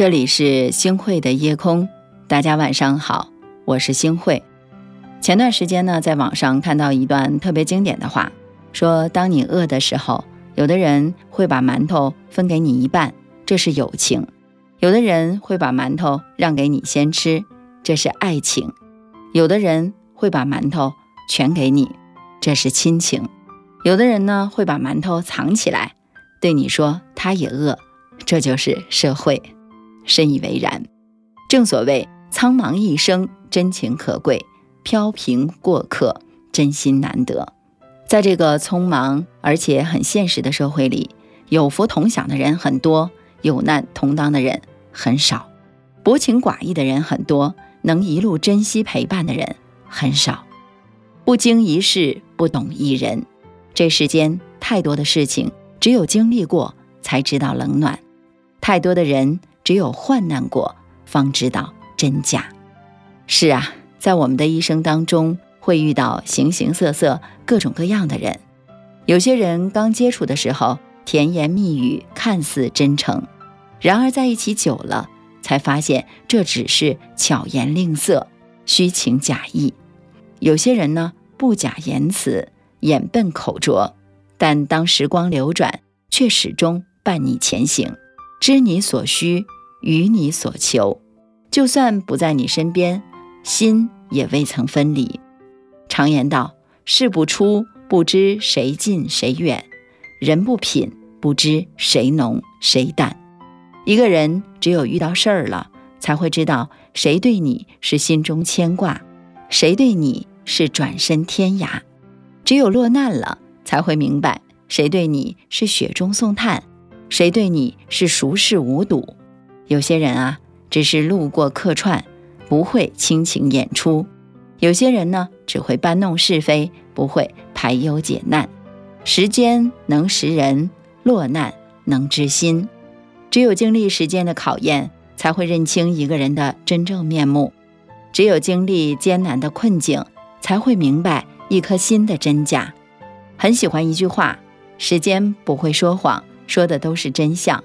这里是星汇的夜空，大家晚上好，我是星汇。前段时间呢，在网上看到一段特别经典的话，说当你饿的时候，有的人会把馒头分给你一半，这是友情；有的人会把馒头让给你先吃，这是爱情；有的人会把馒头全给你，这是亲情；有的人呢，会把馒头藏起来，对你说他也饿，这就是社会。深以为然。正所谓苍茫一生，真情可贵；飘萍过客，真心难得。在这个匆忙而且很现实的社会里，有福同享的人很多，有难同当的人很少；薄情寡义的人很多，能一路珍惜陪伴的人很少。不经一事，不懂一人。这世间太多的事情，只有经历过才知道冷暖；太多的人。只有患难过，方知道真假。是啊，在我们的一生当中，会遇到形形色色、各种各样的人。有些人刚接触的时候，甜言蜜语看似真诚，然而在一起久了，才发现这只是巧言令色、虚情假意。有些人呢，不假言辞，眼笨口拙，但当时光流转，却始终伴你前行。知你所需，与你所求，就算不在你身边，心也未曾分离。常言道：事不出，不知谁近谁远；人不品，不知谁浓谁淡。一个人只有遇到事儿了，才会知道谁对你是心中牵挂，谁对你是转身天涯。只有落难了，才会明白谁对你是雪中送炭。谁对你是熟视无睹？有些人啊，只是路过客串，不会倾情演出；有些人呢，只会搬弄是非，不会排忧解难。时间能识人，落难能知心。只有经历时间的考验，才会认清一个人的真正面目；只有经历艰难的困境，才会明白一颗心的真假。很喜欢一句话：时间不会说谎。说的都是真相，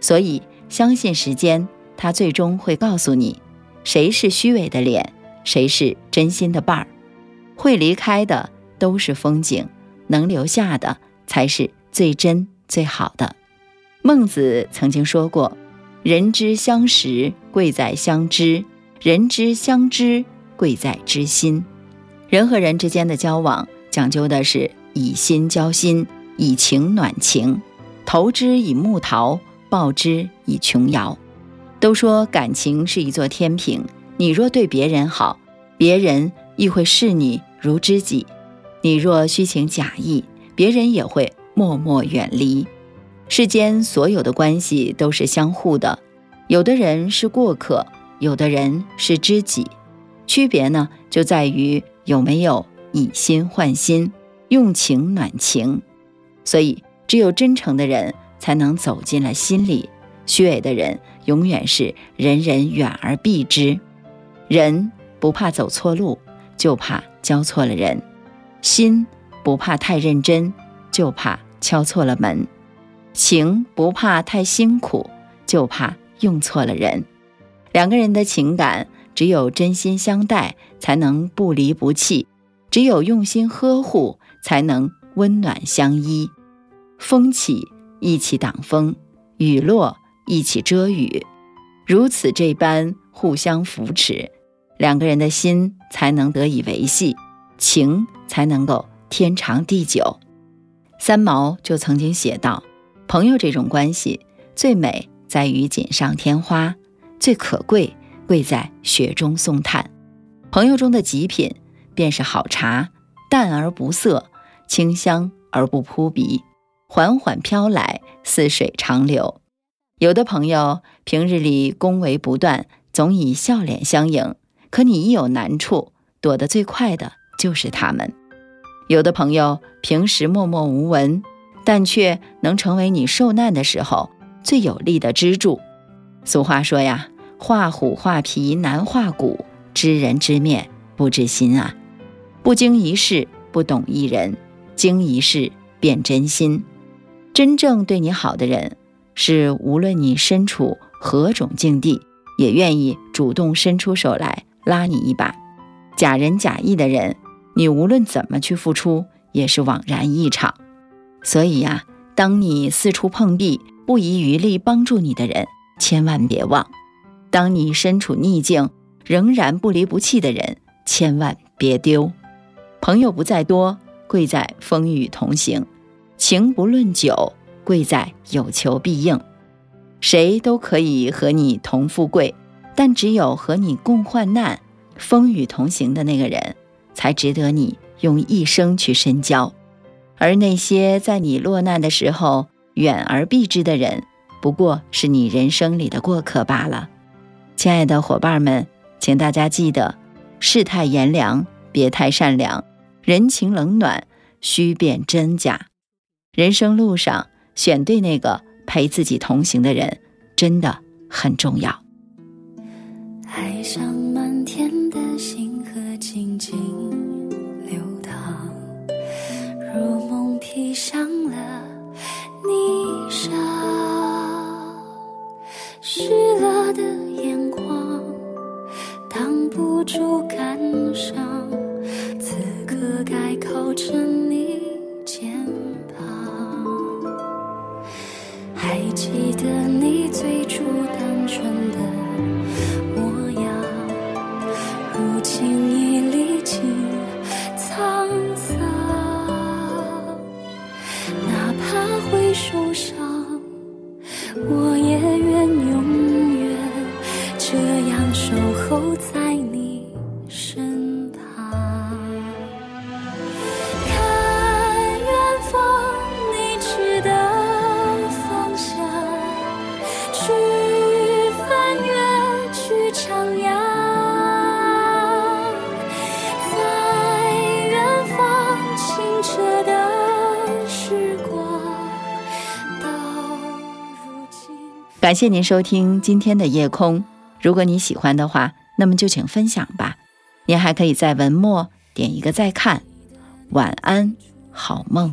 所以相信时间，它最终会告诉你，谁是虚伪的脸，谁是真心的伴儿。会离开的都是风景，能留下的才是最真最好的。孟子曾经说过：“人之相识，贵在相知；人之相知，贵在知心。”人和人之间的交往，讲究的是以心交心，以情暖情。投之以木桃，报之以琼瑶。都说感情是一座天平，你若对别人好，别人亦会视你如知己；你若虚情假意，别人也会默默远离。世间所有的关系都是相互的，有的人是过客，有的人是知己，区别呢就在于有没有以心换心，用情暖情。所以。只有真诚的人才能走进了心里，虚伪的人永远是人人远而避之。人不怕走错路，就怕交错了人；心不怕太认真，就怕敲错了门；情不怕太辛苦，就怕用错了人。两个人的情感，只有真心相待，才能不离不弃；只有用心呵护，才能温暖相依。风起一起挡风，雨落一起遮雨，如此这般互相扶持，两个人的心才能得以维系，情才能够天长地久。三毛就曾经写道：“朋友这种关系，最美在于锦上添花，最可贵贵在雪中送炭。朋友中的极品，便是好茶，淡而不涩，清香而不扑鼻。”缓缓飘来，似水长流。有的朋友平日里恭维不断，总以笑脸相迎；可你一有难处，躲得最快的就是他们。有的朋友平时默默无闻，但却能成为你受难的时候最有力的支柱。俗话说呀：“画虎画皮难画骨，知人知面不知心啊。”不经一事不懂一人，经一事便真心。真正对你好的人，是无论你身处何种境地，也愿意主动伸出手来拉你一把。假仁假义的人，你无论怎么去付出，也是枉然一场。所以呀，当你四处碰壁，不遗余力帮助你的人，千万别忘；当你身处逆境，仍然不离不弃的人，千万别丢。朋友不在多，贵在风雨同行；情不论久，贵在有求必应。谁都可以和你同富贵，但只有和你共患难、风雨同行的那个人，才值得你用一生去深交。而那些在你落难的时候远而避之的人，不过是你人生里的过客罢了。亲爱的伙伴们，请大家记得：世态炎凉，别太善良；人情冷暖，须辨真假。人生路上，选对那个。陪自己同行的人，真的很重要。爱上满天的星河，静静流淌，如梦披上了记得你最初单纯的模样，如今已历经沧桑。哪怕会受伤，我也愿永远这样守候在感谢您收听今天的夜空。如果你喜欢的话，那么就请分享吧。您还可以在文末点一个再看。晚安，好梦。